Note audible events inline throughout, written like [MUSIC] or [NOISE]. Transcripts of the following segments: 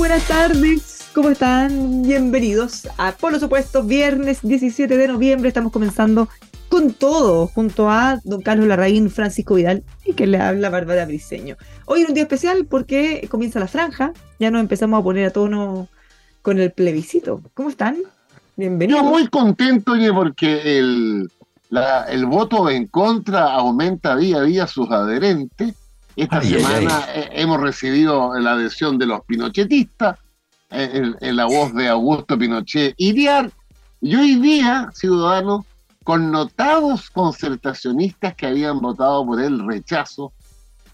buenas tardes. ¿Cómo están? Bienvenidos a Por supuesto, viernes 17 de noviembre. Estamos comenzando con todo, junto a don Carlos Larraín, Francisco Vidal y que le habla Bárbara Briseño. Hoy es un día especial porque comienza la franja. Ya nos empezamos a poner a tono con el plebiscito. ¿Cómo están? Bienvenidos. Yo muy contento, oye, porque el, el voto en contra aumenta día a día sus adherentes esta semana hemos recibido la adhesión de los pinochetistas, en, la voz de Augusto Pinochet Iriar, y hoy día, ciudadanos, connotados concertacionistas que habían votado por el rechazo,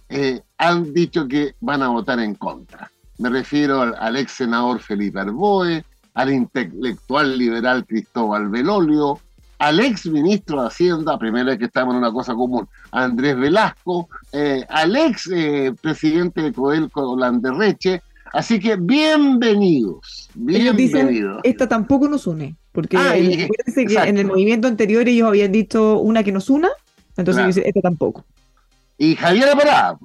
eh, han dicho que van a votar en contra. Me refiero al, ex senador Felipe Arboe, al intelectual liberal Cristóbal Belolio, al ex ministro de Hacienda, primero vez que estamos en una cosa común, Andrés Velasco, eh, al ex eh, presidente de Codelco, Landerreche. Así que bienvenidos, bienvenidos. esta tampoco nos une, porque ah, que en el movimiento anterior ellos habían dicho una que nos una, entonces dice, esta tampoco. Y Javier Pará,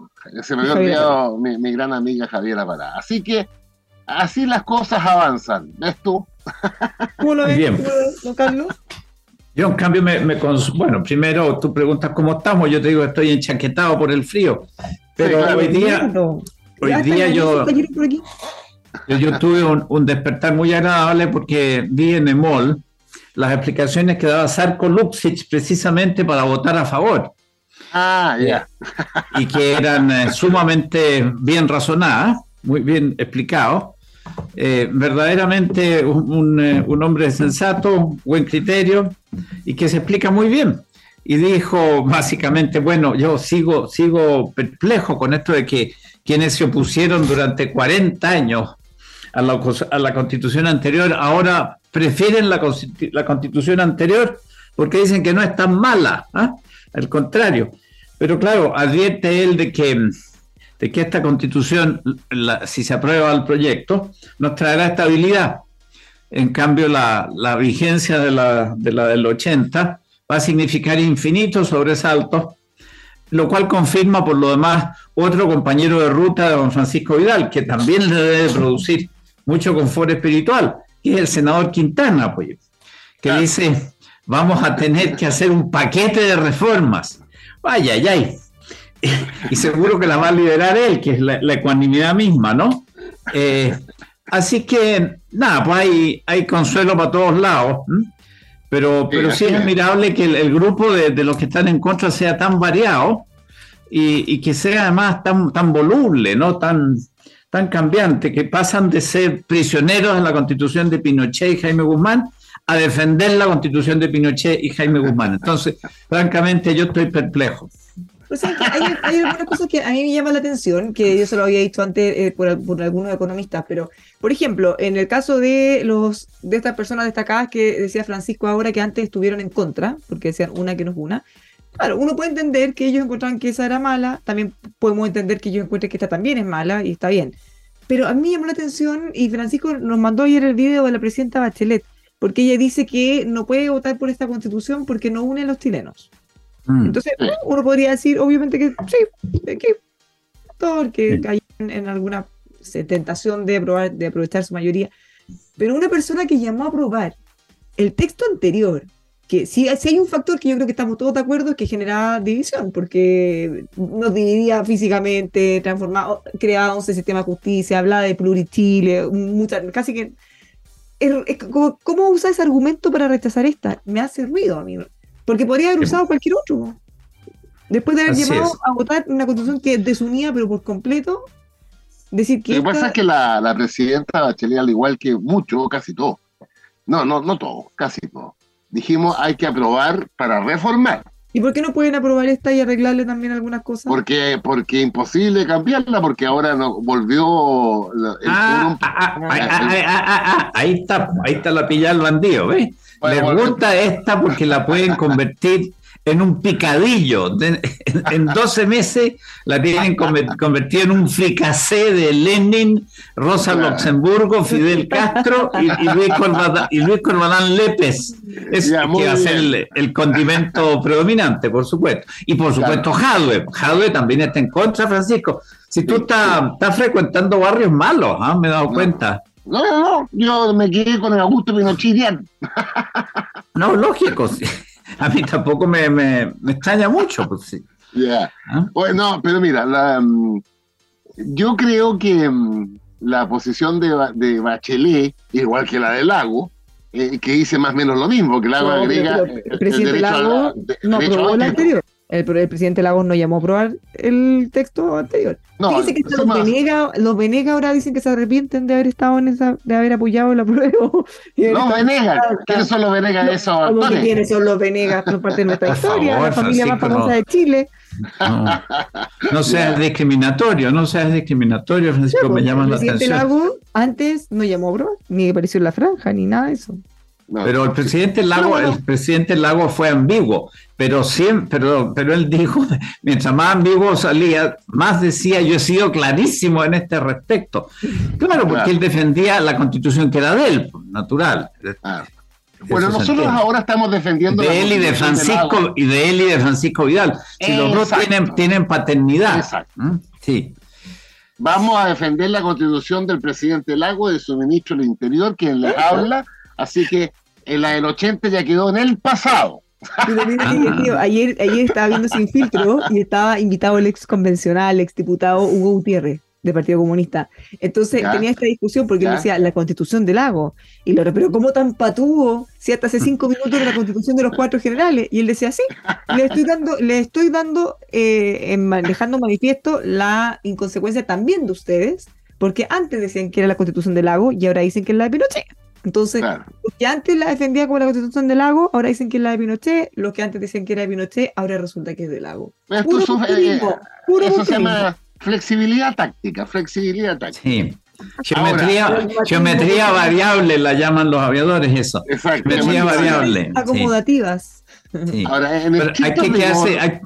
se me había olvidado mi, gran amiga Javier Pará. Así que así las cosas avanzan, ¿ves tú? ¿Cómo lo ves, Bien. Carlos? Yo, en cambio, me, bueno, primero tú preguntas cómo estamos, yo te digo estoy enchaquetado por el frío, pero hoy día, hoy día yo, yo, tuve un, despertar muy agradable porque vi en el mall las explicaciones que daba Sarko Luxic precisamente para votar a favor. Ah, ya. Y que eran eh, sumamente bien razonadas, muy bien explicados. Eh, verdaderamente eh, un, hombre sensato, buen criterio y que se explica muy bien. Y dijo básicamente, bueno, yo sigo, sigo perplejo con esto de que quienes se opusieron durante 40 años a la, constitución anterior ahora prefieren la, constitución anterior porque dicen que no es tan mala, ¿ah? al contrario. Pero claro, advierte él de que de que esta constitución, si se aprueba el proyecto, nos traerá estabilidad. En cambio, la, vigencia de la, de la del 80 va a significar infinitos sobresaltos, lo cual confirma por lo demás otro compañero de ruta de don Francisco Vidal, que también le debe producir mucho confort espiritual, que es el senador Quintana, pues, que dice, vamos a tener que hacer un paquete de reformas. Vaya, ya, y seguro que la va a liderar él, que es la, ecuanimidad misma, ¿no? Eh, así que, nada, pues hay, hay consuelo para todos lados, pero, pero sí es admirable que el, grupo de, los que están en contra sea tan variado y, que sea además tan, tan voluble, ¿no? Tan, tan cambiante, que pasan de ser prisioneros en la constitución de Pinochet y Jaime Guzmán a defender la constitución de Pinochet y Jaime Guzmán. Entonces, francamente, yo estoy perplejo hay, hay, algunas cosas que a mí me llaman la atención, que yo se lo había dicho antes eh, por, algunos economistas, pero, por ejemplo, en el caso de los de estas personas destacadas que decía Francisco ahora que antes estuvieron en contra, porque decían una que no es una, claro, uno puede entender que ellos encontraban que esa era mala, también podemos entender que ellos encuentren que esta también es mala y está bien. Pero a mí me llamó la atención, y Francisco nos mandó ayer el video de la presidenta Bachelet, porque ella dice que no puede votar por esta constitución porque no une a los chilenos. Mm. Entonces, uno podría decir, obviamente, que sí, que todo que cayó en, alguna tentación de, aprobar, de aprovechar su mayoría. Pero una persona que llamó a aprobar el texto anterior, que si, si hay un factor que yo creo que estamos todos de acuerdo es que generaba división, porque nos dividía físicamente, transformaba, creaba un sistema de justicia, hablaba de plurichile, mucha, casi que... ¿Cómo usa ese argumento para rechazar esta? Me hace ruido a mí, porque podría haber usado cualquier otro. Después de haber llevado a votar una constitución que desunía, pero por completo, decir que. Lo que pasa es que la, la presidenta Bachelet, al igual que mucho, casi todo, no, no, no todo, casi todo, dijimos hay que aprobar para reformar. ¿Y por qué no pueden aprobar esta y arreglarle también algunas cosas? Porque porque imposible cambiarla, porque ahora no volvió el ah, ahí está, ahí está la pilla del bandido, ¿ves? Les gusta esta porque la pueden convertir en un picadillo. En 12 meses la tienen convertida en un fricacé de Lenin, Rosa Luxemburgo, Fidel Castro y, Luis, Corbalán, y Luis Lépez. Es que va a ser el, condimento predominante, por supuesto. Y por supuesto Jadwe. Jadwe también está en contra, Francisco. Si tú estás, frecuentando barrios malos, ¿ah? me he dado cuenta. No, no, no, yo me quedé con el Augusto Pinochirian. No, lógico, sí a mí tampoco me, me, extraña mucho. Pues, sí. ¿Ah? Bueno, pero mira, la, mm, yo creo que mm, la posición de, de, Bachelet, igual que la de Lago, eh, que dice más o menos lo mismo, que Lago agrega. el, presidente Lago no aprobó el anterior. El, presidente Lagos no llamó a aprobar el texto anterior. No, dice que los, Venegas, los Venegas ahora dicen que se arrepienten de haber estado en esa, de haber apoyado la prueba. [LAUGHS] No, Venegas, ¿quiénes son los Venegas de esos ¿Quiénes son los Venegas? Son parte de nuestra historia, la familia más famosa de Chile. No, seas discriminatorio, no seas discriminatorio, Francisco, me llaman la atención. El presidente Lago antes no llamó a aprobar, ni apareció en la franja, ni nada de eso pero el presidente Lago, el presidente Lago fue ambiguo, pero siempre, pero, pero él dijo, [LAUGHS] mientras más ambiguo salía, más decía, yo he sido clarísimo en este respecto. Claro, porque él defendía la constitución que era de él, natural. Bueno, nosotros ahora estamos defendiendo de él y de Francisco y de él y de Francisco Vidal. Si los dos tienen, tienen paternidad. ¿Mm? Sí. Vamos a defender la constitución del presidente Lago, de su ministro del Interior, quien le habla. Así que en la del 80 ya quedó en el pasado. [LAUGHS] ayer, ayer estaba viendo Sin Filtro y estaba invitado el ex convencional, ex diputado Hugo Gutiérrez del Partido Comunista. Entonces tenía esta discusión porque él decía la constitución del lago. Y lo pero ¿cómo tan patuvo si hasta hace cinco minutos era la constitución de los cuatro generales? Y él decía, sí, le estoy dando, le estoy dando, eh, dejando manifiesto la inconsecuencia también de ustedes, porque antes decían que era la constitución del lago y ahora dicen que es la de Pinochet. Entonces, los que antes la defendía como la constitución del lago, ahora dicen que es la de Pinochet, los que antes decían que era de Pinochet, ahora resulta que es del lago. Eh, eso se llama flexibilidad táctica, flexibilidad táctica. Sí. Geometría, geometría variable la llaman los aviadores, eso. Exacto. Geometría variable. Acomodativas. Ahora, en estricto rigor,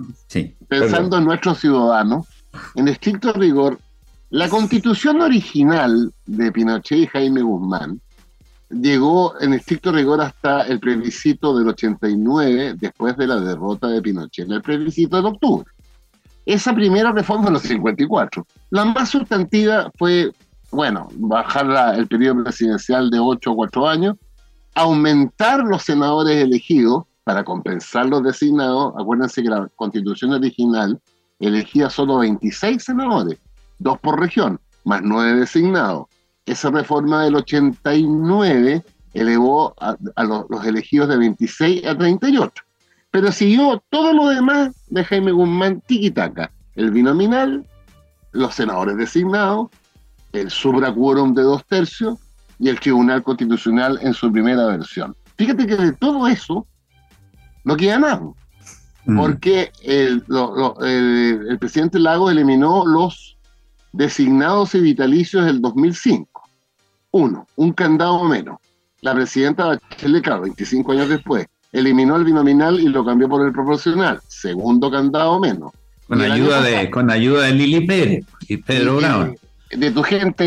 pensando en nuestros ciudadanos, en estricto rigor, la constitución original de Pinochet y Jaime Guzmán llegó en estricto rigor hasta el plebiscito del 89, después de la derrota de Pinochet, el plebiscito de octubre. Esa primera reforma de los 54. La más sustantiva fue, bueno, bajar el periodo presidencial de 8 a 4 años, aumentar los senadores elegidos para compensar los designados. Acuérdense que la constitución original elegía solo 26 senadores, dos por región, más 9 designados esa reforma del 89 elevó a, los, elegidos de 26 a 38. Pero siguió todo lo demás de Jaime Guzmán tiquitaca. El binominal, los senadores designados, el subraquórum de dos tercios y el Tribunal Constitucional en su primera versión. Fíjate que de todo eso no queda nada. Mm. Porque el, el presidente Lago eliminó los designados y vitalicios del 2005 uno, un candado menos. La presidenta Bachelet, claro, 25 años después, eliminó el binominal y lo cambió por el proporcional. Segundo candado menos. Con, ayuda de, con ayuda de Lili Pérez y Pedro Brown. De, tu gente,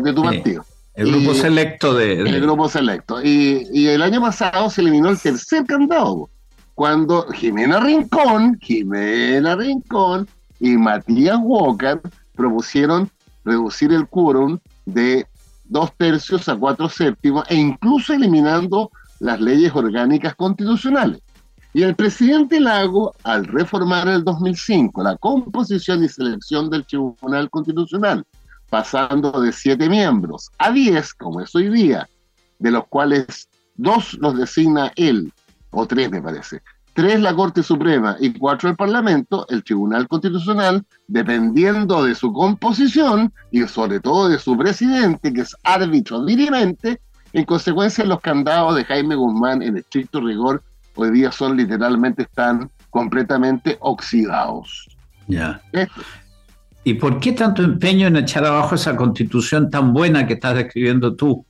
de tu partido. El grupo selecto de, El grupo selecto. Y, y, el año pasado se eliminó el tercer candado. Cuando Jimena Rincón, Jimena Rincón y Matías Walker propusieron reducir el quórum de dos tercios a cuatro séptimos e incluso eliminando las leyes orgánicas constitucionales. Y el presidente Lago, al reformar el 2005 la composición y selección del Tribunal Constitucional, pasando de siete miembros a diez, como es hoy día, de los cuales dos los designa él, o tres me parece, tres la Corte Suprema y cuatro el Parlamento, el Tribunal Constitucional, dependiendo de su composición y sobre todo de su presidente, que es árbitro dirimente, en consecuencia los candados de Jaime Guzmán en estricto rigor hoy día son literalmente, están completamente oxidados. Ya. ¿Y por qué tanto empeño en echar abajo esa constitución tan buena que estás describiendo tú,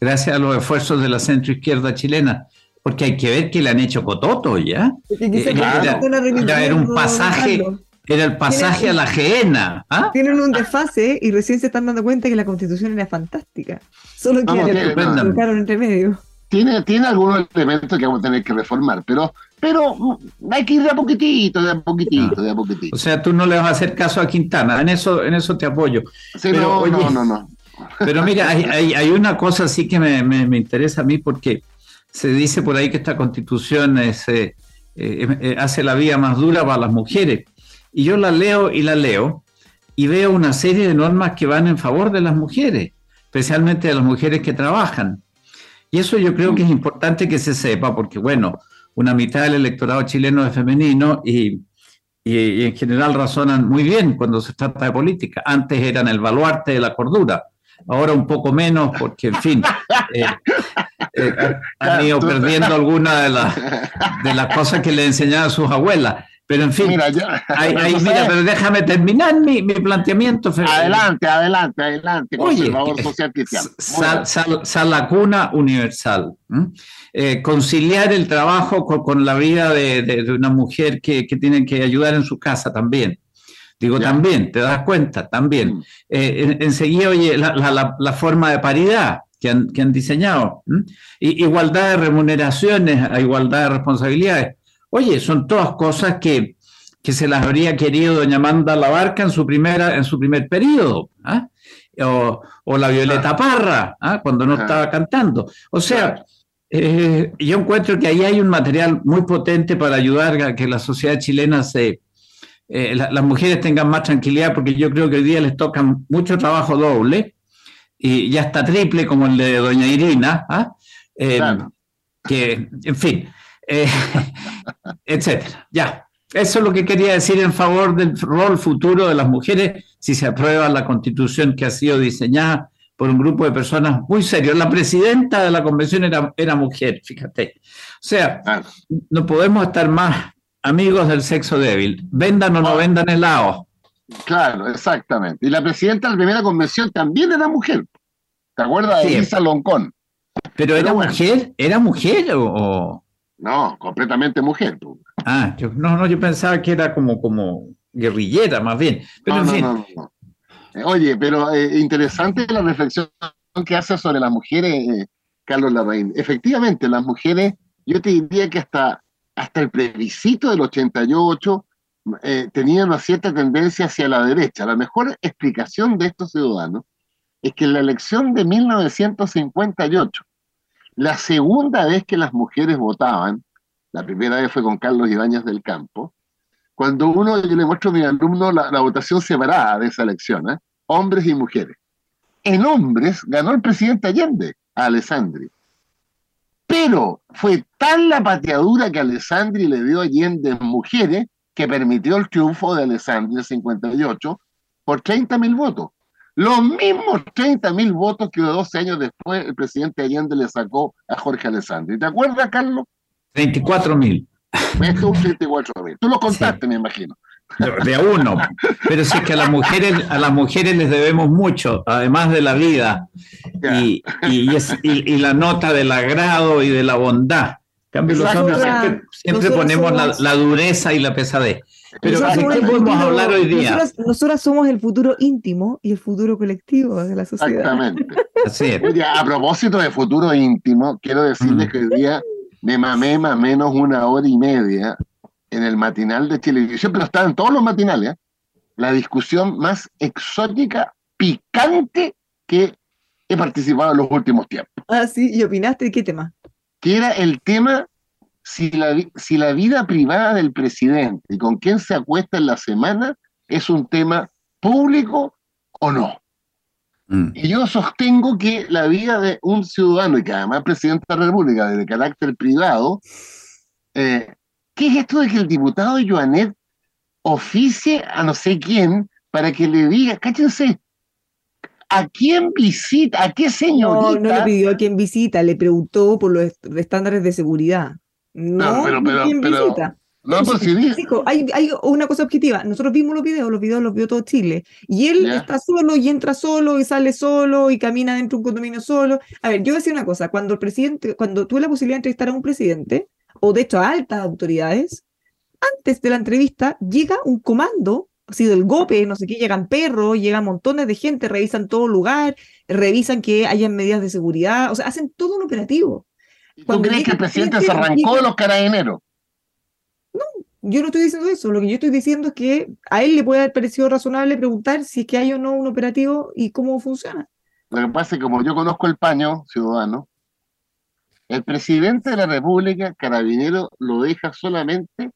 gracias a los esfuerzos de la centroizquierda chilena? Porque hay que ver que le han hecho cototo ya. Eh, era, un pasaje, era el pasaje a la gehenna. ¿ah? Tienen un desfase y recién se están dando cuenta que la constitución era fantástica. Solo que le colocaron entre medio tiene, tiene algunos elementos que vamos a tener que reformar, pero, pero mm, hay que ir de a poquitito, de a poquitito, de a poquitito. O sea, tú no le vas a hacer caso a Quintana, en eso, en eso te apoyo. pero, no, no, no, Pero mira, hay, hay, una cosa sí que me, me, interesa a mí porque se dice por ahí que esta constitución eh, eh, eh, hace la vida más dura para las mujeres. Y yo la leo y la leo y veo una serie de normas que van en favor de las mujeres, especialmente de las mujeres que trabajan. Y eso yo creo que es importante que se sepa, porque bueno, una mitad del electorado chileno es femenino y, en general razonan muy bien cuando se trata de política. Antes eran el baluarte de la cordura, ahora un poco menos, porque en fin, [LAUGHS] eh, eh, han ido perdiendo algunas de, las de las cosas que le enseñaban sus abuelas. Pero en fin, mira, [LAUGHS] pero déjame terminar mi, planteamiento. Adelante, adelante, adelante, Oye, Sal, la cuna universal. Eh, conciliar el trabajo con, la vida de, una mujer que, tiene que ayudar en su casa también. Digo, también, te das cuenta, también. Mm. Eh, enseguida, oye, la, forma de paridad que han, que han diseñado. igualdad de remuneraciones, igualdad de responsabilidades Oye, son todas cosas que, se las habría querido doña Amanda Labarca en su, primera, en su primer periodo, ¿ah? o, la Violeta Parra, ¿ah? cuando no estaba cantando. O sea, eh, yo encuentro que ahí hay un material muy potente para ayudar a que la sociedad chilena se... Eh, las mujeres tengan más tranquilidad, porque yo creo que hoy día les toca mucho trabajo doble, y ya está triple como el de doña Irina, ¿ah? Eh, que, en fin, eh, [LAUGHS] etcétera. Ya, eso es lo que quería decir en favor del rol futuro de las mujeres si se aprueba la constitución que ha sido diseñada por un grupo de personas muy serios. La presidenta de la convención era, era mujer, fíjate. O sea, no podemos estar más amigos del sexo débil. Vendan o no vendan helado. Claro, exactamente. Y la presidenta de la primera convención también era mujer. ¿Te acuerdas de Elisa Loncón? Pero, era mujer, ¿era mujer o, no, completamente mujer. Ah, yo, no, no, yo pensaba que era como, como guerrillera, más bien. Pero no, eh, Oye, pero eh, interesante la reflexión que hace sobre las mujeres, eh, Carlos Larraín. Efectivamente, las mujeres, yo te diría que hasta, hasta el plebiscito del 88 tenían una cierta tendencia hacia la derecha. La mejor explicación de estos ciudadanos es que en la elección de 1958, la segunda vez que las mujeres votaban, la primera vez fue con Carlos Ibáñez del Campo, cuando uno, yo le muestro a mi alumno la, votación separada de esa elección, ¿eh? hombres y mujeres. En hombres ganó el presidente Allende, Alessandri. Pero fue tal la pateadura que Alessandri le dio a Allende en mujeres que permitió el triunfo de Alessandri en 58 por 30 mil votos. Los mismos 30 mil votos que 12 años después el presidente Allende le sacó a Jorge Alessandri. ¿Te acuerdas, Carlos? 24 mil. Esto un 34 mil. Tú lo contaste, me imagino. De a uno. Pero es que a las mujeres, a las mujeres les debemos mucho, además de la vida y, y, la nota del agrado y de la bondad. cambio, los hombres siempre, ponemos la, la, dureza y la pesadez. Pero ¿de qué podemos hablar hoy día? Nosotras, somos el futuro íntimo y el futuro colectivo de la sociedad. Exactamente. Así es. Oye, a propósito de futuro íntimo, quiero decirles que hoy día me mamé más o menos una hora y media en el matinal de televisión, pero estaba en todos los matinales, ¿eh? la discusión más exótica, picante que he participado en los últimos tiempos. Ah, sí, ¿y opinaste de qué tema? que era el tema si la, si la vida privada del presidente y con quién se acuesta en la semana es un tema público o no. Mm. Y yo sostengo que la vida de un ciudadano, y que además es presidente de la República, de carácter privado, eh, ¿qué es esto de que el diputado Joanet oficie a no sé quién para que le diga, cáchense, ¿a quién visita? ¿A qué señorita? No, no le pidió a quién visita, le preguntó por los estándares de seguridad. No, pero, pero, quién visita. No, hay, hay una cosa objetiva. Nosotros vimos los videos, los videos los vio todo Chile. Y él está solo y entra solo y sale solo y camina dentro de un condominio solo. A ver, yo voy a decir una cosa. Cuando el presidente, cuando tuve la posibilidad de entrevistar a un presidente, o de hecho a altas autoridades, antes de la entrevista llega un comando, así del GOPE, no sé qué, llegan perros, llegan montones de gente, revisan todo lugar, revisan que hayan medidas de seguridad, o sea, hacen todo un operativo. ¿Tú crees que el presidente se arrancó de los carabineros? No, yo no estoy diciendo eso. Lo que yo estoy diciendo es que a él le puede haber parecido razonable preguntar si es que hay o no un operativo y cómo funciona. Lo que pasa es que como yo conozco el paño ciudadano, el presidente de la República, carabinero, lo deja solamente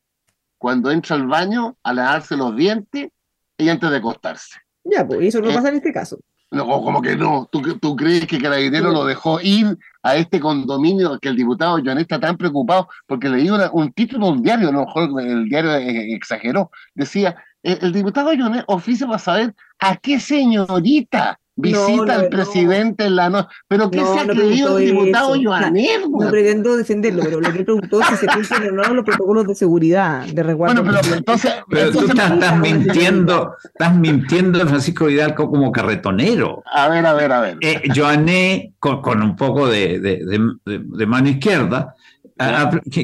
cuando entra al baño a lavarse los dientes y antes de acostarse. Ya, pues eso no eh, pasa en este caso. No, como que no. ¿Tú, ¿Tú, crees que Carabinero lo dejó ir a este condominio que el diputado Joan está tan preocupado? Porque le dio un título de un diario, a lo mejor el diario exageró. Decía, el, diputado Joan oficia para saber a qué señorita visita al presidente en la noche. Pero ¿qué se ha creído el diputado Joanet? No pretendo defenderlo, pero lo que preguntó es si se cumplen o no los protocolos de seguidad, de resguardo. Bueno, pero entonces. Pero tú estás, mintiendo, estás mintiendo, Francisco Vidal, como carretonero. A ver, a ver, a ver. Eh, Joanet, con, un poco de, de mano izquierda,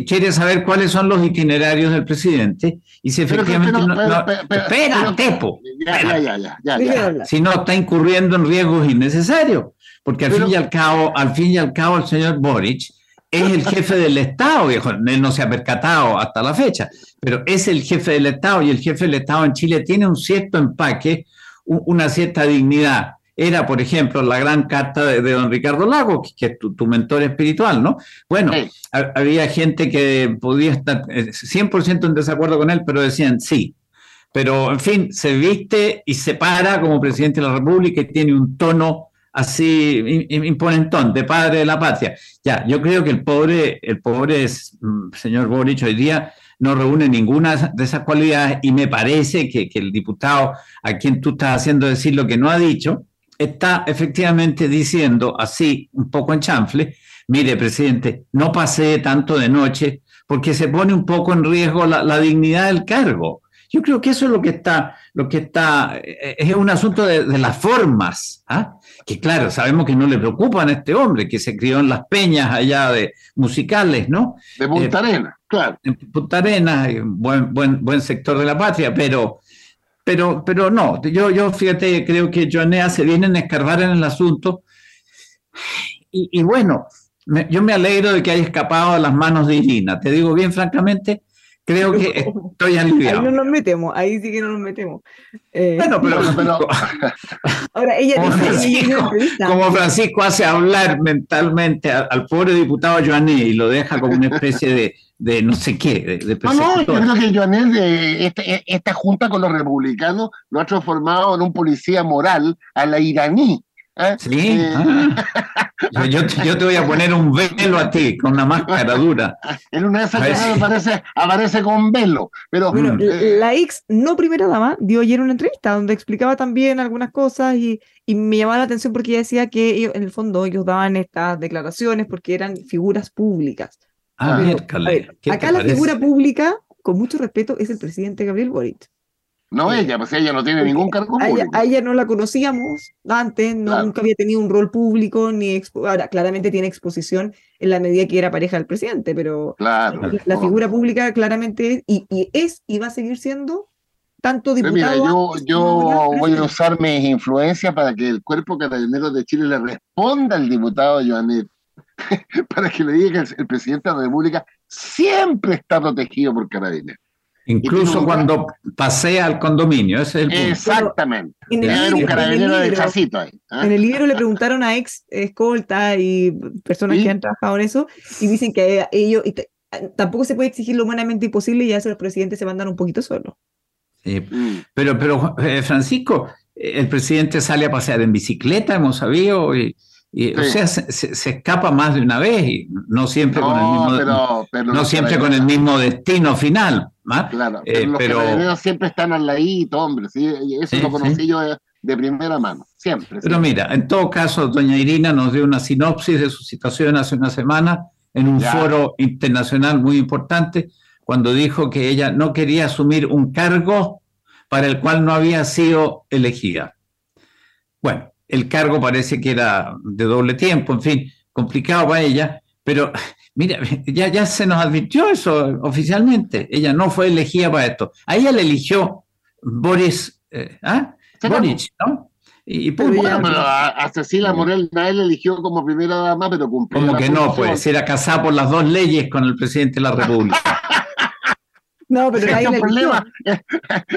quiere saber cuáles son los itinerarios del presidente y si efectivamente no, espera, Tepo, si no está incurriendo en riesgos innecesarios, porque al fin y al cabo, al fin y al cabo el señor Boric es el jefe del Estado, viejo. Él no se ha percatado hasta la fecha, pero es el jefe del Estado y el jefe del Estado en Chile tiene un cierto empaque, una cierta dignidad era, por ejemplo, la gran carta de, don Ricardo Lago, que, es tu, mentor espiritual, ¿no? Bueno, había gente que podía estar 100% eh, en desacuerdo con él, pero decían sí. Pero, en fin, se viste y se para como presidente de la República y tiene un tono así imponentón, de padre de la patria. Ya, yo creo que el pobre, el pobre mm, señor Boric hoy día no reúne ninguna de esas cualidades y me parece que, que el diputado a quien tú estás haciendo decir lo que no ha dicho, está efectivamente diciendo así, un poco en chanfle, mire, presidente, no pase tanto de noche porque se pone un poco en riesgo la, dignidad del cargo. Yo creo que eso es lo que está, lo que está, eh, es un asunto de, las formas, ¿ah? que claro, sabemos que no le preocupan a este hombre, que se crió en las peñas allá de musicales, ¿no? De Punta eh, Arenas, claro. En Punta Arenas, buen, buen, buen sector de la patria, pero pero, pero no, yo, yo fíjate, creo que Joanea se vienen a escarbar en el asunto. Y, bueno, yo me alegro de que haya escapado a las manos de Irina. Te digo bien francamente, creo que [LAUGHS] estoy aliviado. Ahí no nos metemos, ahí sí que no nos metemos. Eh, bueno, pero, [LAUGHS] ahora ella como, Francisco, como Francisco hace hablar mentalmente al, pobre diputado Joané y lo deja como una especie de, de no sé qué. De, no, no, yo creo que Joanel, de este, esta junta con los republicanos, lo ha transformado en un policía moral a la iraní. ¿eh? Sí. Eh, ah. yo, yo, te voy a poner un velo a ti, con una máscara dura. [LAUGHS] En una de esas aparece, aparece con velo. Pero, bueno, eh, la ex, no primera dama, dio ayer una entrevista donde explicaba también algunas cosas y, y me llamaba la atención porque ella decía que en el fondo ellos daban estas declaraciones porque eran figuras públicas Ah, acá la figura pública, con mucho respeto, es el presidente Gabriel Boric. No ella, pues ella no tiene ningún cargo público. A ella, no la conocíamos antes, nunca había tenido un rol público, ni ahora claramente tiene exposición en la medida que era pareja del presidente, pero la, figura pública claramente es y, es y va a seguir siendo tanto diputado. Mira, yo, yo voy a usar mis influencias para que el cuerpo carabinero de Chile le responda al diputado Joanet [LAUGHS] para que le diga que el, presidente de la República siempre está protegido por carabineros. Incluso cuando pasea al condominio, ese es el punto. Exactamente. En el, Debe haber un libro, en el carabinero de libro- chacito ahí. ¿ah? En el libro le preguntaron a ex escolta y personas ¿Sí? que han trabajado en eso y dicen que ellos y tampoco se puede exigir lo humanamente imposible y a eso los presidentes se mandan un poquito solos. Sí. Mm. Pero, pero eh, Francisco, eh, el presidente sale a pasear en bicicleta, hemos sabido, y, y, o Sí. sea, se, se- se escapa más de una vez y no siempre con el No, mismo, pero, pero no siempre con el mismo destino final. ¿ah? Claro, Eh, pero los pero- siempre están al ladito, hombre. ¿sí? Eso Sí, lo conocí yo de, de primera mano. Siempre. Pero siempre. mira, en todo caso, doña Irina nos dio una sinopsis de su situación hace una semana en un Ya. foro internacional muy importante, cuando dijo que ella no quería asumir un cargo para el cual no había sido elegida. Bueno, el cargo parece que era de doble tiempo, en fin, complicado para ella, pero [LAUGHS] mira, [LAUGHS] ya, ya se nos advirtió eso oficialmente. Ella no fue elegida para esto. A ella le eligió Boris, eh, ¿ah? Boric, ¿no? Y, punto. ya- Bueno, a, a Cecilia Morel nadie le eligió como primera dama, pero cumplió. Como que no, pues, era casada por las dos leyes con el presidente de la República. [LAUGHS] No, pero Este es, un problema, [LAUGHS]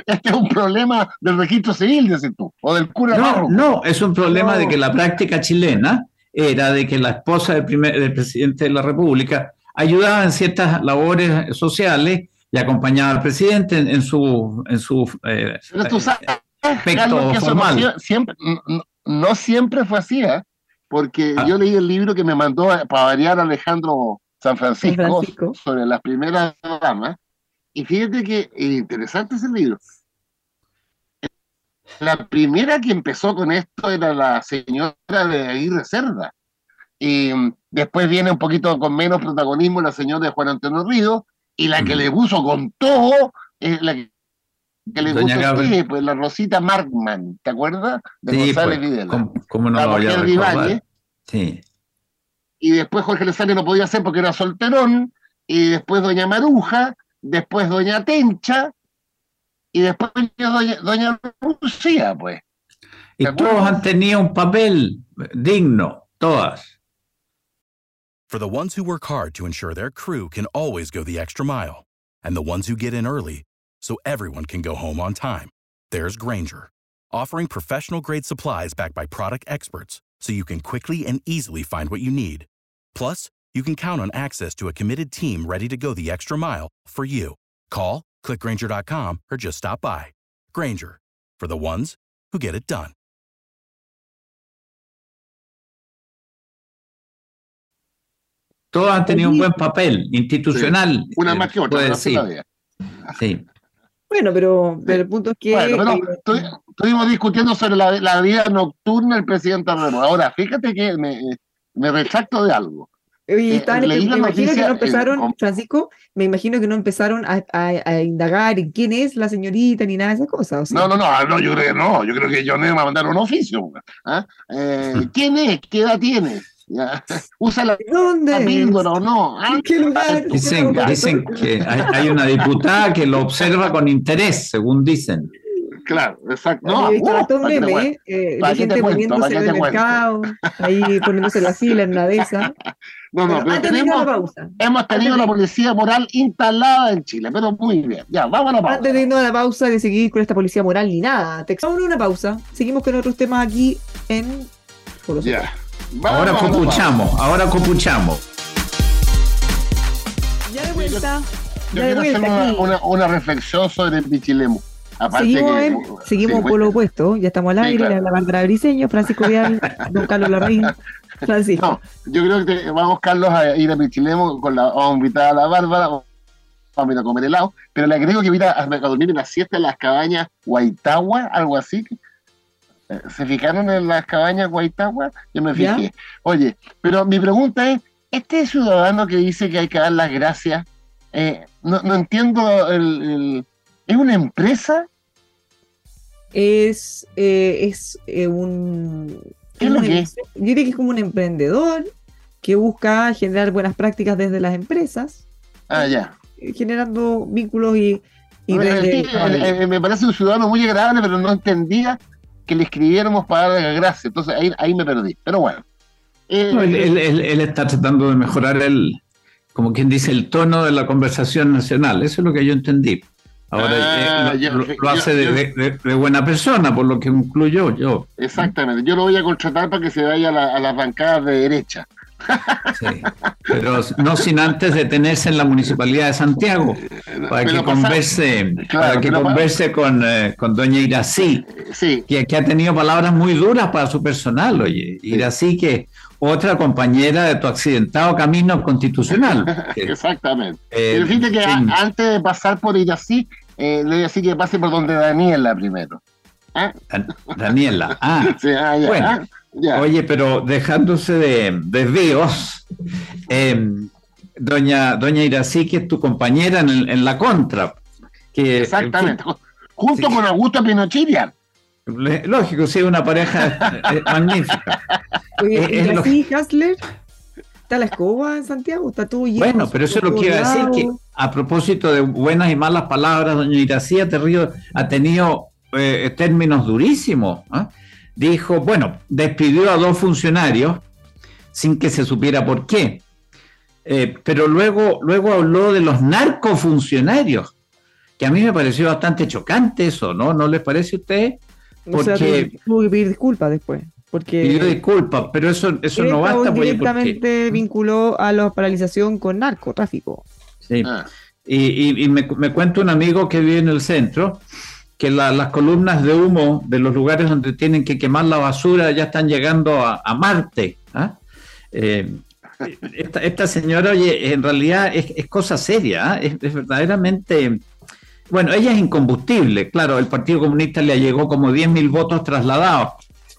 este es un problema del registro civil, dices tú, o del cura No, no, es un problema No. de que la práctica chilena era de que la esposa del, primer, del presidente de la República ayudaba en ciertas labores sociales y acompañaba al presidente en, en su, en su eh, Pero tú sabes, aspecto Carlos, que eso no, formal. sie- siempre, no, no siempre fue así, ¿eh? porque Ah. yo leí el libro que me mandó a- para variar Alejandro San Francisco, San Francisco. sobre las primeras damas, y fíjate que interesante ese libro. La primera que empezó con esto era la señora de Aguirre Cerda. Y después viene un poquito con menos protagonismo la señora de Juan Antonio Río, y la que le puso con todo es la que, que le Gabriel. sí, pues la Rosita Markman, ¿te acuerdas? De Sí, González pues, Videla. ¿cómo, cómo no La mujer de Sí. y después Jorge Lezane no podía hacer porque era solterón, y después Doña Maruja, después Doña Tencha, y después Doña, Doña Lucía, pues. Y todos han tenido un papel digno, todas. For the ones who work hard to ensure their crew can always go the extra mile, and the ones who get in early so everyone can go home on time, there's Granger, offering professional grade supplies backed by product experts so you can quickly and easily find what you need. Plus, you can count on access to a committed team ready to go the extra mile for you. Call, clickgranger.com, or just stop by. Granger, for the ones who get it done. Todos han tenido un buen papel institucional. Una eh, más que otra, puede no decir. Sí. Bueno, pero, pero el punto es que Bueno, pero eh, estu- estuvimos discutiendo sobre la, la vida nocturna del presidente Remo. Ahora, fíjate que me, me retracto de algo. Eh, estaban- leí me la imagino que no empezaron, con- Francisco, me imagino que no empezaron a, a- a indagar en quién es la señorita ni nada de esas cosas. ¿o sí? No, no, no, no, yo creo que no. Yo creo que John me va a mandar un oficio. ¿ah? Eh, [LAUGHS] ¿Quién es? ¿Qué edad tiene? Ya. [LAUGHS] ¿Usa la, ¿Dónde? la es? píldora o no? ¿Ah? ¿En qué lugar? [LAUGHS] Dicen, ¿Qué dicen que hay, hay una diputada que lo observa con interés, según dicen. Claro, exacto. No, he visto uh, hartos ¿para qué te memes, cuento? eh, ¿Para de qué te gente poniéndose ¿Para en el mercado, ahí poniéndose la fila en una de esas. No, no, pero tenemos, pausa, hemos tenido antes la de- policía moral instalada en Chile, pero muy bien. Ya, vamos a la pausa. antes de irnos a la pausa, de seguir con esta policía moral ni nada, te vamos a una pausa, seguimos con otros temas aquí en. Ya. Vamos Ahora copuchamos, ahora copuchamos. Ya de vuelta, Yo ya de quiero hacer vuelta una, aquí. una, una reflexión sobre el pichilemu. Aparte Seguimos, que, en- seguimos sí, por lo bueno. opuesto, ya estamos al Sí, aire, claro. la Bárbara Briseño, Francisco Vial, [LAUGHS] don Carlos Larraín, Francisco. No, yo creo que te- vamos, Carlos, a ir a Pichilemu con la, vamos a invitar a la Bárbara, vamos a ir a comer helado, pero le agrego que ir a, a dormir en la siesta en las cabañas Guaitagua, algo así. Eh, ¿Se fijaron en las cabañas Guaitagua? Yo me ¿Ya? fijé. Oye, pero mi pregunta es, este ciudadano que dice que hay que dar las gracias, eh, no, no entiendo, el, el- ¿es una empresa? es, eh, es eh, un... ¿Qué es lo que es? Yo diría que es como un emprendedor que busca generar buenas prácticas desde las empresas, Ah, ya. eh, generando vínculos y... y desde- el- me parece un ciudadano muy agradable, pero no entendía que le escribiéramos para darle gracias. Entonces ahí, ahí me perdí. Pero bueno. Eh, No, él, él- él- él está tratando de mejorar el, como quien dice, el tono de la conversación nacional. Eso es lo que yo entendí. Ahora eh, lo, hace de, buena persona, por lo que incluyó yo. Exactamente. Yo lo voy a contratar para que se vaya a, la, las bancadas de derecha. Sí, pero no sin antes detenerse en la municipalidad de Santiago para que converse, para que converse con, eh, con doña Irací, sí. que, que, ha tenido palabras muy duras para su personal, oye, Irací que otra compañera de tu accidentado camino constitucional. [LAUGHS] Exactamente. Eh, fíjate que antes de pasar por Irací, eh, le voy a decir que pase por donde Daniela primero. ¿Ah? Daniela, ah, [LAUGHS] ah bueno. Ah. Oye, pero dejándose de desvíos, em, doña, doña Irací, que es tu compañera en, la contra. Que, Exactamente, junto con Augusto Pinochilla. Lógico, sí, una pareja eh, magnífica. Oye, ¿y Hasler? ¿Está la escoba en Santiago? ¿Está todo lleno? Bueno, pero eso es lo que iba a decir, que a propósito de buenas y malas palabras, doña Irací ha, ha tenido eh, términos durísimos. ¿ah? dijo, bueno, despidió a dos funcionarios sin que se supiera por qué. Eh, pero luego, luego habló de los narcofuncionarios, que a mí me pareció bastante chocante eso, ¿no? ¿No les parece a usted? Porque tuvo que pedir disculpas después. Porque pidió disculpas, pero eso, eso no basta. Directamente vinculó a la paralización con narcotráfico. Sí. Ah. Y, me, me cuenta un amigo que vive en el centro que las columnas de humo de los lugares donde tienen que quemar la basura ya están llegando a, Marte. ¿ah? Eh, esta, señora, oye, en realidad es, cosa seria, ¿ah? es, verdaderamente... Bueno, ella es incombustible, claro, el Partido Comunista le llegó como 10.000 votos trasladados.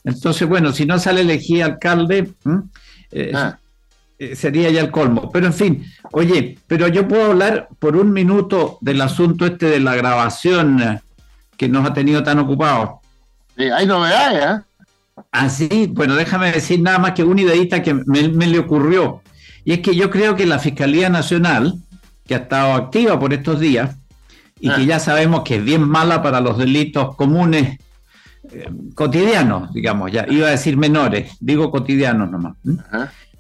Entonces, bueno, si no sale elegida alcalde, eh, ah. eh, sería ya el colmo. Pero en fin, oye, pero yo puedo hablar por un minuto del asunto este de la grabación que nos ha tenido tan ocupados. Sí, hay novedades, ¿eh? Ah, sí, bueno, déjame decir nada más que una ideita que me, le ocurrió. Y es que yo creo que la Fiscalía Nacional, que ha estado activa por estos días, y que ah. ya sabemos que es bien mala para los delitos comunes eh, cotidianos, digamos, ya iba a decir menores, digo cotidianos nomás.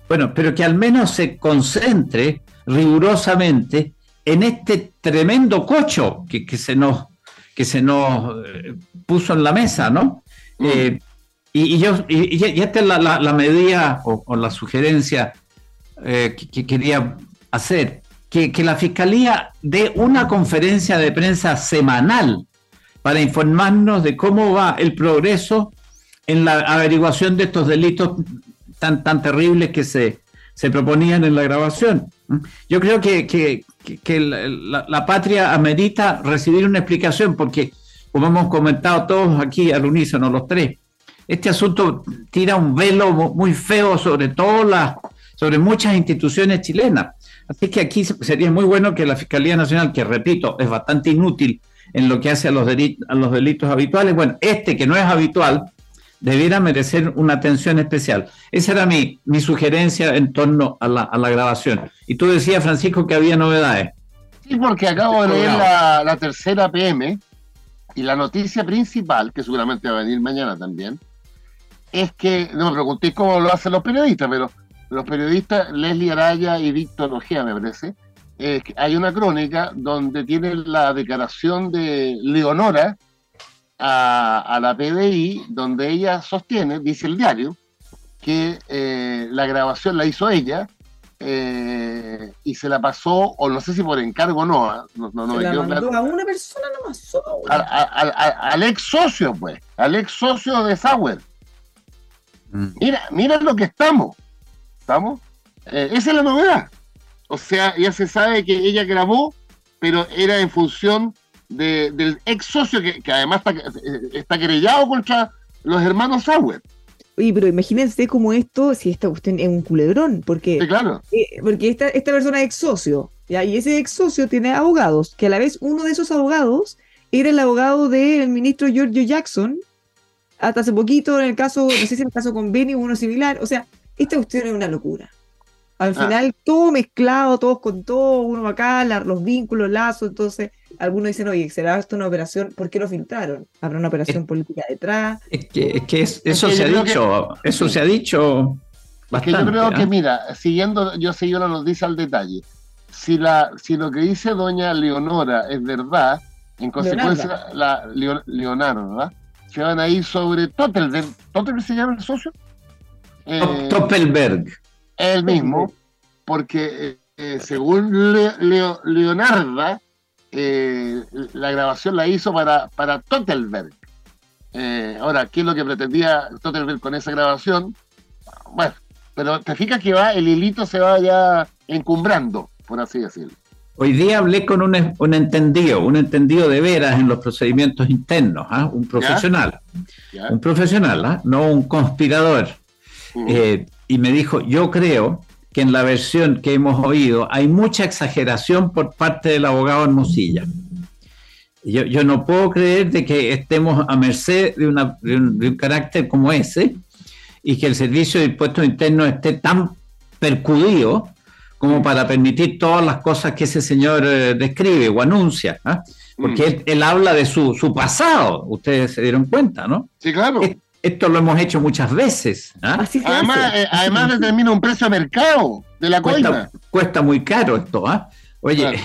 Bueno, pero que al menos se concentre rigurosamente en este tremendo cocho que, que se nos que se nos eh, puso en la mesa, ¿no? Mm. Eh, y, yo, y, esta es la, medida o, la sugerencia eh, que, quería hacer, que, la Fiscalía dé una conferencia de prensa semanal para informarnos de cómo va el progreso en la averiguación de estos delitos tan, tan terribles que se, se proponían en la grabación. Yo creo que, que, la, patria amerita recibir una explicación porque, como hemos comentado todos aquí al unísono, los tres, este asunto tira un velo muy feo sobre todas las, sobre muchas instituciones chilenas. Así que aquí sería muy bueno que la Fiscalía Nacional, que repito, es bastante inútil en lo que hace a los, a los delitos habituales, bueno, este que no es habitual, debiera merecer una atención especial. Esa era mi, mi sugerencia en torno a la, a la, grabación. Y tú decías, Francisco, que había novedades. Sí, porque acabo de leer la, la, tercera PM y la noticia principal, que seguramente va a venir mañana también, es que, no me preguntéis cómo lo hacen los periodistas, pero los periodistas Leslie Araya y Víctor Ojea, me parece, hay una crónica donde tiene la declaración de Leonora, a, la PDI, donde ella sostiene, dice el diario, que eh, la grabación la hizo ella eh, y se la pasó, o no sé si por encargo o no, ah, no, no, la mandó a una persona nomás, al ex socio, pues, al ex socio de Sauer. Mm. Mira, mira lo que estamos. ¿Estamos? Eh, esa es la novedad. O sea, ya se sabe que ella grabó, pero era en función del ex socio que, además está, está, querellado contra los hermanos Sauer. Oye, pero imagínense cómo esto, si esta cuestión es un culebrón, porque, claro. Eh, porque esta, esta persona es ex socio, y ese ex socio tiene abogados, que a la vez uno de esos abogados era el abogado del ministro Giorgio Jackson, hasta hace poquito en el caso, no sé si en el caso con Benny o uno similar, o sea, esta cuestión es una locura. Al ah. final, todo mezclado, todos con todo, uno acá, los vínculos, lazos, entonces algunos dicen, oye, ¿será esto una operación? ¿Por qué lo filtraron? ¿Habrá una operación política detrás? Es que, eso se ha dicho, eso se ha dicho bastante. yo creo que, ¿ah? mira, siguiendo, yo seguido la noticia al detalle, si, la, si lo que dice doña Leonora es verdad, En consecuencia, la Leonardo, ¿verdad? Se van a ir sobre Tottelberg. ¿Tottelberg se llama el socio? Eh, Toppelberg. El mismo, porque eh, eh, según Leonardo, la grabación la hizo para, para Tottelberg. ahora, ¿qué es lo que pretendía Tottelberg con esa grabación? Bueno, pero te fijas que va, el hilito se va ya encumbrando, por así decirlo. Hoy día hablé con un, entendido, un entendido de veras en los procedimientos internos, ¿ah? un profesional, un profesional, ¿ah? no un conspirador. Eh, y me dijo, yo creo que en la versión que hemos oído hay mucha exageración por parte del abogado Hermosilla. Yo, yo no puedo creer de que estemos a merced de, de, un, carácter como ese y que el servicio de impuestos internos esté tan percudido como para permitir todas las cosas que ese señor eh, describe o anuncia. ¿ah? Porque él, habla de su, su, pasado, ustedes se dieron cuenta, ¿no? Sí, claro. Esto lo hemos hecho muchas veces. ¿ah? además, eh, además determina un precio de mercado de la cuesta, Cuesta muy caro esto. ¿ah? Oye,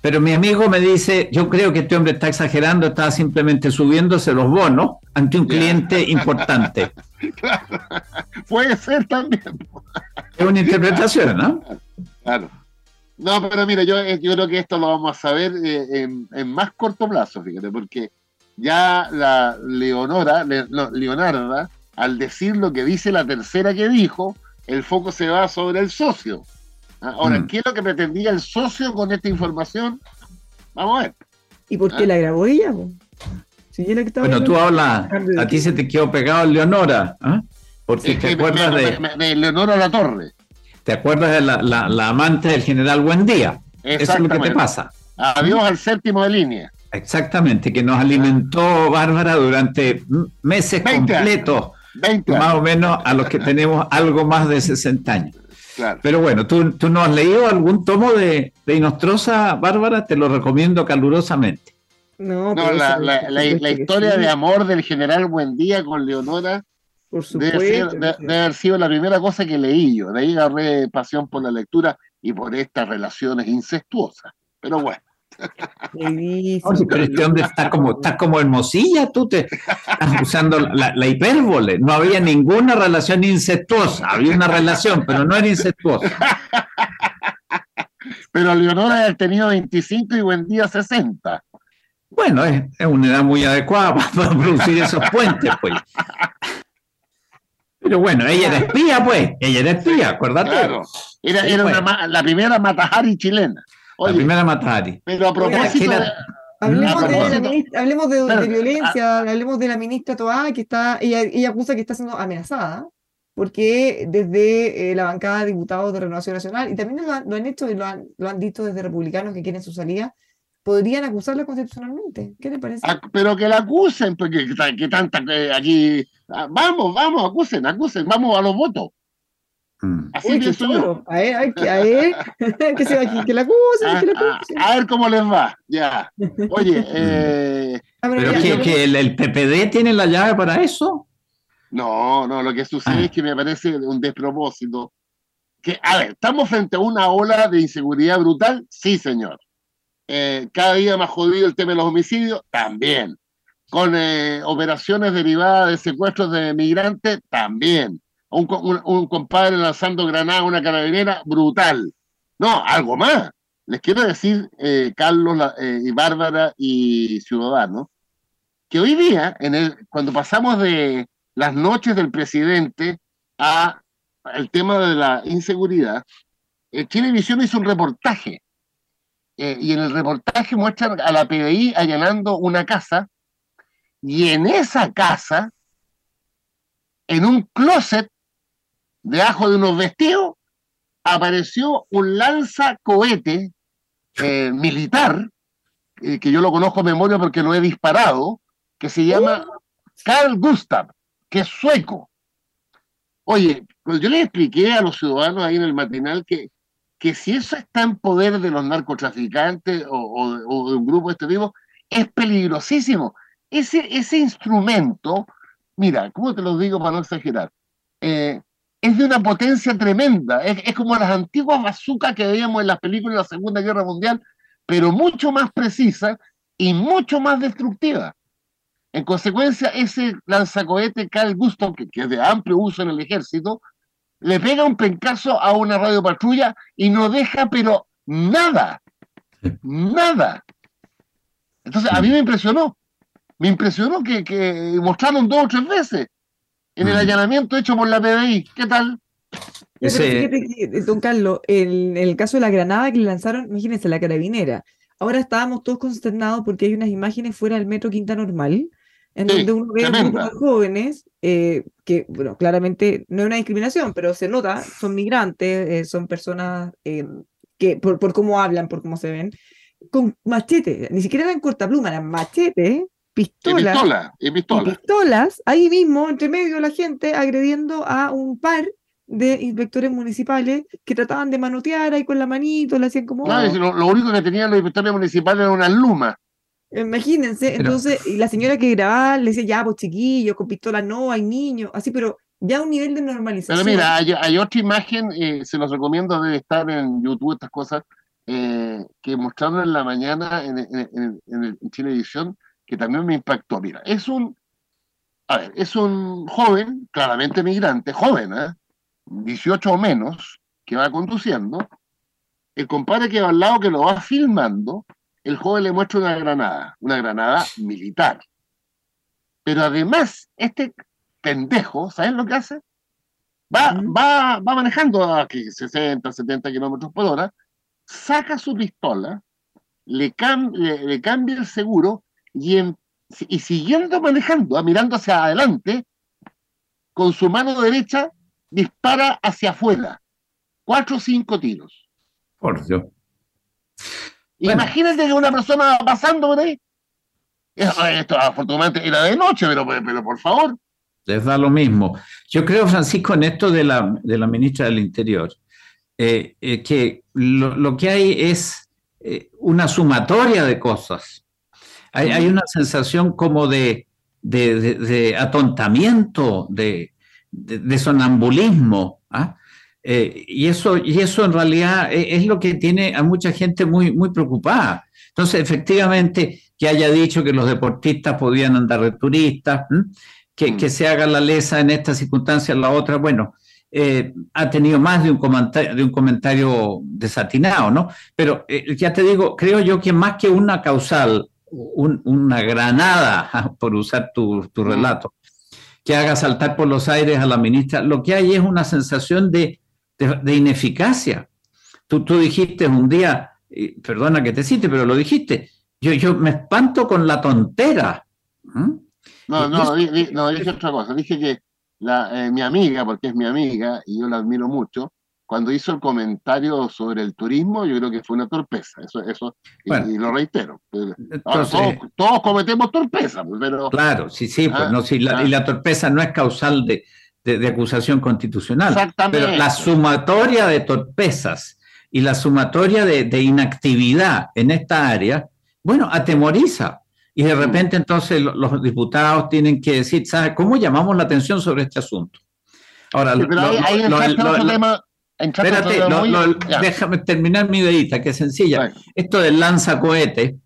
pero mi amigo me dice, yo creo que este hombre está exagerando, está simplemente subiéndose los bonos ante un cliente importante. [LAUGHS] Puede ser también. Es una interpretación, ¿no? Claro. No, pero mira, yo, yo creo que esto lo vamos a saber eh, en, en, más corto plazo, fíjate, porque ya la Leonora, Leonarda, al decir lo que dice la tercera que dijo, el foco se va sobre el socio. Ah, ahora, mm. ¿qué es lo que pretendía el socio con esta información? Vamos a ver. ¿Y por qué ¿Ah? la grabó ella? bueno, tú hablas, a ti se te quedó pegado Leonora, ¿ah? porque te acuerdas de... de... Leonora La Torre. ¿Te acuerdas de la, la, amante del general Buendía? Eso es lo que te pasa. Adiós al séptimo de línea. Exactamente, que nos alimentó Bárbara durante meses completos, más o menos a los que [LAUGHS] tenemos algo más de 60 años. Pero bueno, ¿tú, ¿tú no has leído algún tomo de, de Inostrosa, Bárbara? Te lo recomiendo calurosamente. No, la, la, historia de amor del general Buendía con Leonora por supuesto, debe, debe, haber sido la primera cosa que leí yo. De ahí agarré pasión por la lectura y por estas relaciones incestuosas. Pero bueno. Pero este hombre está como, está como hermosilla, tú te estás usando la, hipérbole. No había ninguna relación incestuosa, había una relación, pero no era incestuosa. Pero Leonora ha tenido 25 y buen día 60. Bueno, es, una edad muy adecuada para producir esos puentes, pues. Pero bueno, ella era espía, pues. Ella era espía, acuérdate. Claro. Era, era pues. una, la primera Matahari chilena la primera Matahari. Pero a propósito. Hablemos, de, hablemos de, violencia, hablemos de la ministra Toá, que está, ella, ella acusa que está siendo amenazada, porque desde eh, la bancada de diputados de Renovación Nacional, y también lo han, hecho y lo han, lo han dicho desde republicanos que quieren su salida, podrían acusarla constitucionalmente. ¿Qué le parece? Ah, pero que la acusen, porque que, tanta que aquí. Ah, vamos, vamos, acusen, acusen, vamos a los votos. Mm. Así que A ver, a ver, que, se va, que la acusen, a, que la A, ver cómo les va, ya. [LAUGHS] Oye, eh, ¿Pero que, el, PPD tiene la llave para eso? No, no, lo que sucede ah. es que me parece un despropósito. Que, a ver, ¿estamos frente a una ola de inseguridad brutal? Sí, señor. Eh, cada día más jodido el tema de los homicidios, también. Con eh, operaciones derivadas de secuestros de migrantes, también un, compadre lanzando granada a una carabinera, brutal. No, algo más. Les quiero decir, eh, Carlos eh, y Bárbara y Ciudadanos, que hoy día, en el, cuando pasamos de las noches del presidente a el tema de la inseguridad, eh, Chilevisión hizo un reportaje y en el reportaje muestran a la PDI allanando una casa y en esa casa, en un closet, debajo de unos vestidos, apareció un lanzacohete eh, [LAUGHS] militar, eh, que yo lo conozco a memoria porque lo he disparado, que se llama Carl Gustav, que es sueco. Oye, pues yo le expliqué a los ciudadanos ahí en el matinal que, que si eso está en poder de los narcotraficantes o, de un grupo de este tipo, es peligrosísimo. Ese, ese instrumento, mira, ¿cómo te lo digo para no exagerar? Eh, es de una potencia tremenda. Es, como las antiguas bazucas que veíamos en las películas de la Segunda Guerra Mundial, pero mucho más precisa y mucho más destructiva. En consecuencia, ese lanzacohete Carl Gustav, que, es de amplio uso en el ejército, le pega un pencazo a una radio patrulla y no deja, pero nada, nada. Entonces, a mí me impresionó, me impresionó que, mostraron dos o tres veces en el allanamiento hecho por la PDI. ¿Qué tal? don Carlos, en el caso de la granada que le lanzaron, imagínense, la carabinera. Ahora estábamos todos consternados porque hay unas imágenes fuera del metro Quinta Normal, en donde uno ve a grupos de jóvenes eh, que, bueno, claramente no es una discriminación, pero se nota, son migrantes, eh, son personas eh, que, por, por, cómo hablan, por cómo se ven, con machete, ni siquiera eran cortapluma, eran machete, pistolas, y, pistola, y pistolas, ahí mismo, entre medio, la gente agrediendo a un par de inspectores municipales que trataban de manotear ahí con la manito, le hacían como... lo, único que tenían los inspectores municipales era una luma. Imagínense, entonces, y la señora que grababa le decía, ya, pues chiquillos, con pistola no, hay niños, así, pero ya un nivel de normalización. Pero mira, hay, otra imagen, eh, se los recomiendo, debe estar en YouTube estas cosas, eh, que mostraron en la mañana en, en, en, en que también me impactó. Mira, es un, a ver, es un joven, claramente migrante, joven, ¿eh? 18 o menos, que va conduciendo, el compadre que va al lado que lo va filmando, el joven le muestra una granada, una granada militar. Pero además, este pendejo, ¿sabes lo que hace? Va, va, va manejando a 60, 70 kilómetros por hora, saca su pistola, le, le, cambia el seguro y, y siguiendo manejando, mirando hacia adelante, con su mano derecha dispara hacia afuera. Cuatro o cinco tiros. Por Dios. Imagínate que una persona pasando por ahí. Esto afortunadamente era de noche, pero, pero por favor. Les da lo mismo. Yo creo, Francisco, en esto de la, de la ministra del Interior, eh, eh, que lo, que hay es eh, una sumatoria de cosas. Hay, hay una sensación como de, de atontamiento, de, de, sonambulismo. ¿ah? Eh, y, eso, y eso en realidad e, es, lo que tiene a mucha gente muy, muy preocupada. Entonces, efectivamente, que haya dicho que los deportistas podían andar de turistas, que, mm. que, se haga la lesa en esta circunstancia, en la otra, bueno, eh, ha tenido más de un, comentario, de un comentario desatinado, ¿no? Pero eh, ya te digo, creo yo que más que una causal, una granada, [LAUGHS] por usar tu, tu relato, que haga saltar por los aires a la ministra. Lo que hay es una sensación de, de, ineficacia. Tú, tú dijiste un día, perdona que te cite, pero lo dijiste, yo, yo me espanto con la tontera. ¿Mm? No, no, no, dije otra cosa. Dije que la, eh, mi amiga, porque es mi amiga y yo la admiro mucho, cuando hizo el comentario sobre el turismo, yo creo que fue una torpeza, eso, eso y, lo reitero. todos, cometemos torpeza, pues, pero... Claro, sí, sí, pues, ah, no, y la ah. torpeza no es causal de, de, acusación constitucional. Exactamente. Pero la sumatoria de torpezas y la sumatoria de, de inactividad en esta área, bueno, atemoriza. Y de mm. repente entonces los diputados tienen que decir, ¿sabes cómo llamamos la atención sobre este asunto? Ahora, pero hay, tema Espérate, déjame terminar mi ideita, que es sencilla. Esto del lanzacohete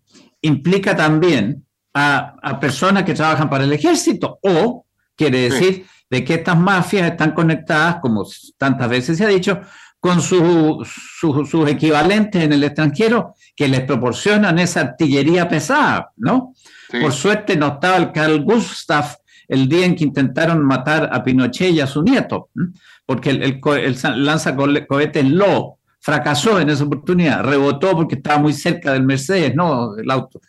implica también a, personas que trabajan para el ejército o quiere decir de que estas mafias están conectadas, como tantas veces se ha dicho, con sus equivalentes en el extranjero que les proporcionan esa artillería pesada, ¿no? Por suerte no estaba el Carl Gustav el día en que intentaron matar a Pinochet y a su nieto, porque el, el, el lanzacohetes Lo fracasó en esa oportunidad, rebotó porque estaba muy cerca del Mercedes, no el auto.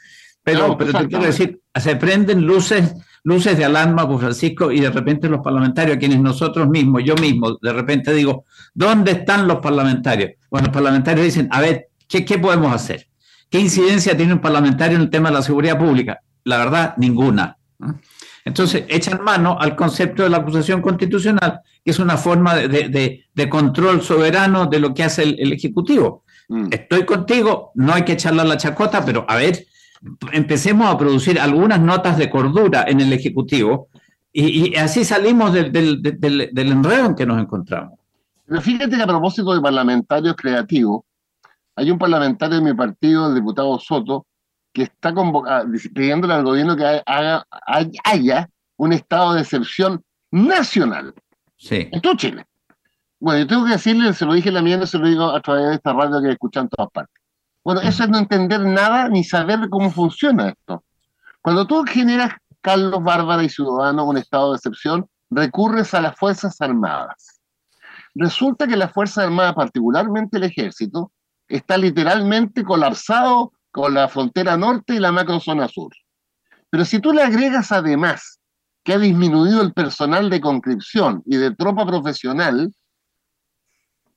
Pero, pero te quiero decir, se prenden luces, luces de alarma por Francisco y de repente los parlamentarios, a quienes nosotros mismos, yo mismo, de repente digo, ¿dónde están los parlamentarios? Bueno, los parlamentarios dicen, a ver, ¿qué, qué podemos hacer? ¿Qué incidencia tiene un parlamentario en el tema de la seguridad pública? La verdad, ninguna. Entonces, echan mano al concepto de la acusación constitucional, que es una forma de, control soberano de lo que hace el, Ejecutivo. Mm. Estoy contigo, no hay que echarle la chacota, pero a ver, empecemos a producir algunas notas de cordura en el Ejecutivo y, así salimos del, del, enredo en que nos encontramos. Pero fíjate que a propósito de parlamentarios creativos, hay un parlamentario de mi partido, el diputado Soto, que está pidiéndole al gobierno que haga, haya un estado de excepción nacional. Sí. En todo Chile. Bueno, yo tengo que decirle, se lo dije en la mañana, se lo digo a través de esta radio que escuchan en todas partes. Bueno, eso es no entender nada ni saber cómo funciona esto. Cuando tú generas, Carlos Bárbara y Ciudadanos, un estado de excepción, recurres a las Fuerzas Armadas. Resulta que las Fuerzas Armadas, particularmente el Ejército, está literalmente colapsado con la frontera norte y la macrozona sur. Pero si tú le agregas además que ha disminuido el personal de conscripción y de tropa profesional,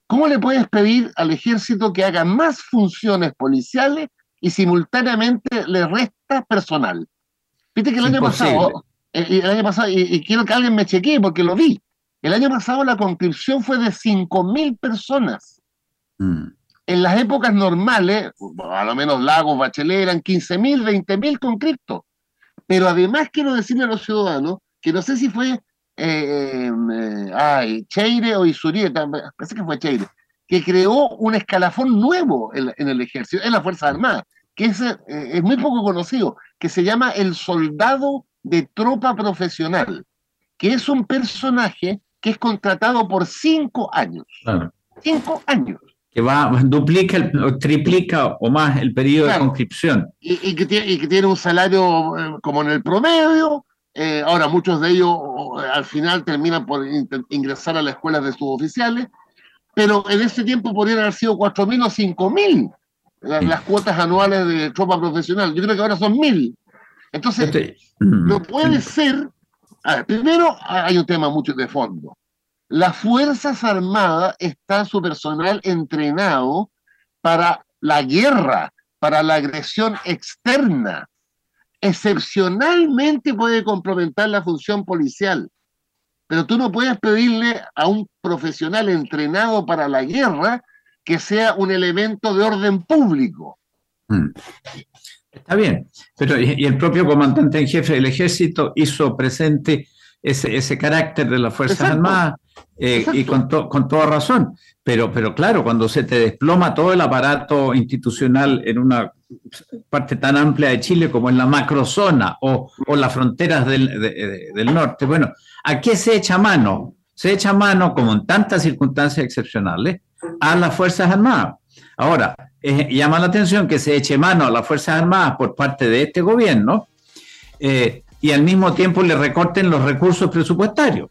¿cómo le puedes pedir al ejército que haga más funciones policiales y simultáneamente le resta personal? Viste que el año pasado, eh, y el año pasado, y, quiero que alguien me chequee porque lo vi, el año pasado la conscripción fue de 5.000 personas. Mm. En las épocas normales, a lo menos Lagos, Bachelet, eran 15.000, 20.000 conscriptos. Pero además quiero decirle a los ciudadanos que no sé si fue eh, eh, ay, Cheire o Isurieta, parece que fue Cheire, que creó un escalafón nuevo en, el ejército, en las Fuerzas Armadas, que es, eh, es muy poco conocido, que se llama el soldado de tropa profesional, que es un personaje que es contratado por cinco años. Cinco años que va, duplica o triplica o más el periodo de conscripción. Y, que tiene, y, que tiene, un salario eh, como en el promedio. Eh, ahora, muchos de ellos al final terminan por ingresar a las escuelas de suboficiales, pero en ese tiempo podrían haber sido 4.000 o 5.000 las, las cuotas anuales de tropa profesional. Yo creo que ahora son 1.000. Entonces, este, no puede ser. A ver, primero hay un tema mucho de fondo. Las Fuerzas Armadas está su personal entrenado para la guerra, para la agresión externa. Excepcionalmente puede complementar la función policial, pero tú no puedes pedirle a un profesional entrenado para la guerra que sea un elemento de orden público. Mm. Está bien, pero y el propio comandante en jefe del ejército hizo presente ese, ese carácter de las Fuerzas Armadas eh, y con, con toda razón. Pero, pero claro, cuando se te desploma todo el aparato institucional en una parte tan amplia de Chile como en la macrozona o, o las fronteras del, del norte, bueno, ¿a qué se echa mano? Se echa mano, como en tantas circunstancias excepcionales, a las Fuerzas Armadas. Ahora, eh, llama la atención que se eche mano a las Fuerzas Armadas por parte de este gobierno eh, y al mismo tiempo le recorten los recursos presupuestarios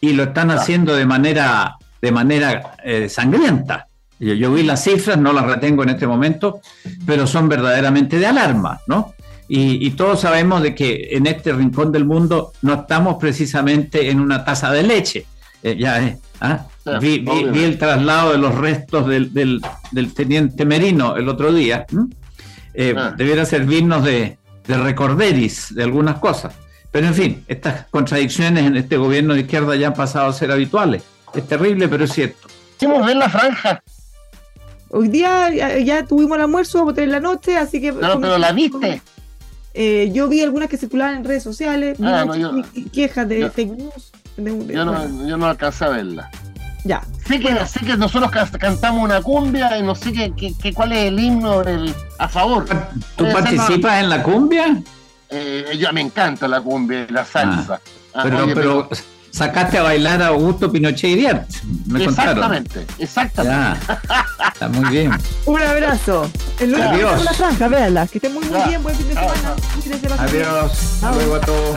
y lo están haciendo de manera, de manera eh, sangrienta. Yo, vi las cifras, no las retengo en este momento, pero son verdaderamente de alarma, ¿no? Y, todos sabemos de que en este rincón del mundo no estamos precisamente en una taza de leche. Eh, ya, eh, ¿ah? vi, el traslado de los restos del, del, teniente Merino el otro día. Ah. Debiera servirnos de, de recorderis de algunas cosas. Pero en fin, estas contradicciones en este gobierno de izquierda ya han pasado a ser habituales. Es terrible, pero es cierto. Hicimos ver la franja. Hoy día ya, tuvimos el almuerzo, vamos a tener la noche, así que... No, pero la viste. Eh, yo vi algunas que circulaban en redes sociales, ah, quejas de fake news. yo, no, yo no alcancé a verla. Ya. Sé que, sé que nosotros cantamos una cumbia y no sé qué, cuál es el himno a favor. ¿Tú participas en la cumbia? Eh, yo me encanta la cumbia, la salsa. Ah, pero, pero, sacaste a bailar a Augusto Pinochet y. Me exactamente, exactamente. está muy bien. [LAUGHS] Un abrazo. El lunes Adiós. la franja, véanla. Que estén muy, muy bien. Buen fin de semana. Adiós. Hasta luego a todos.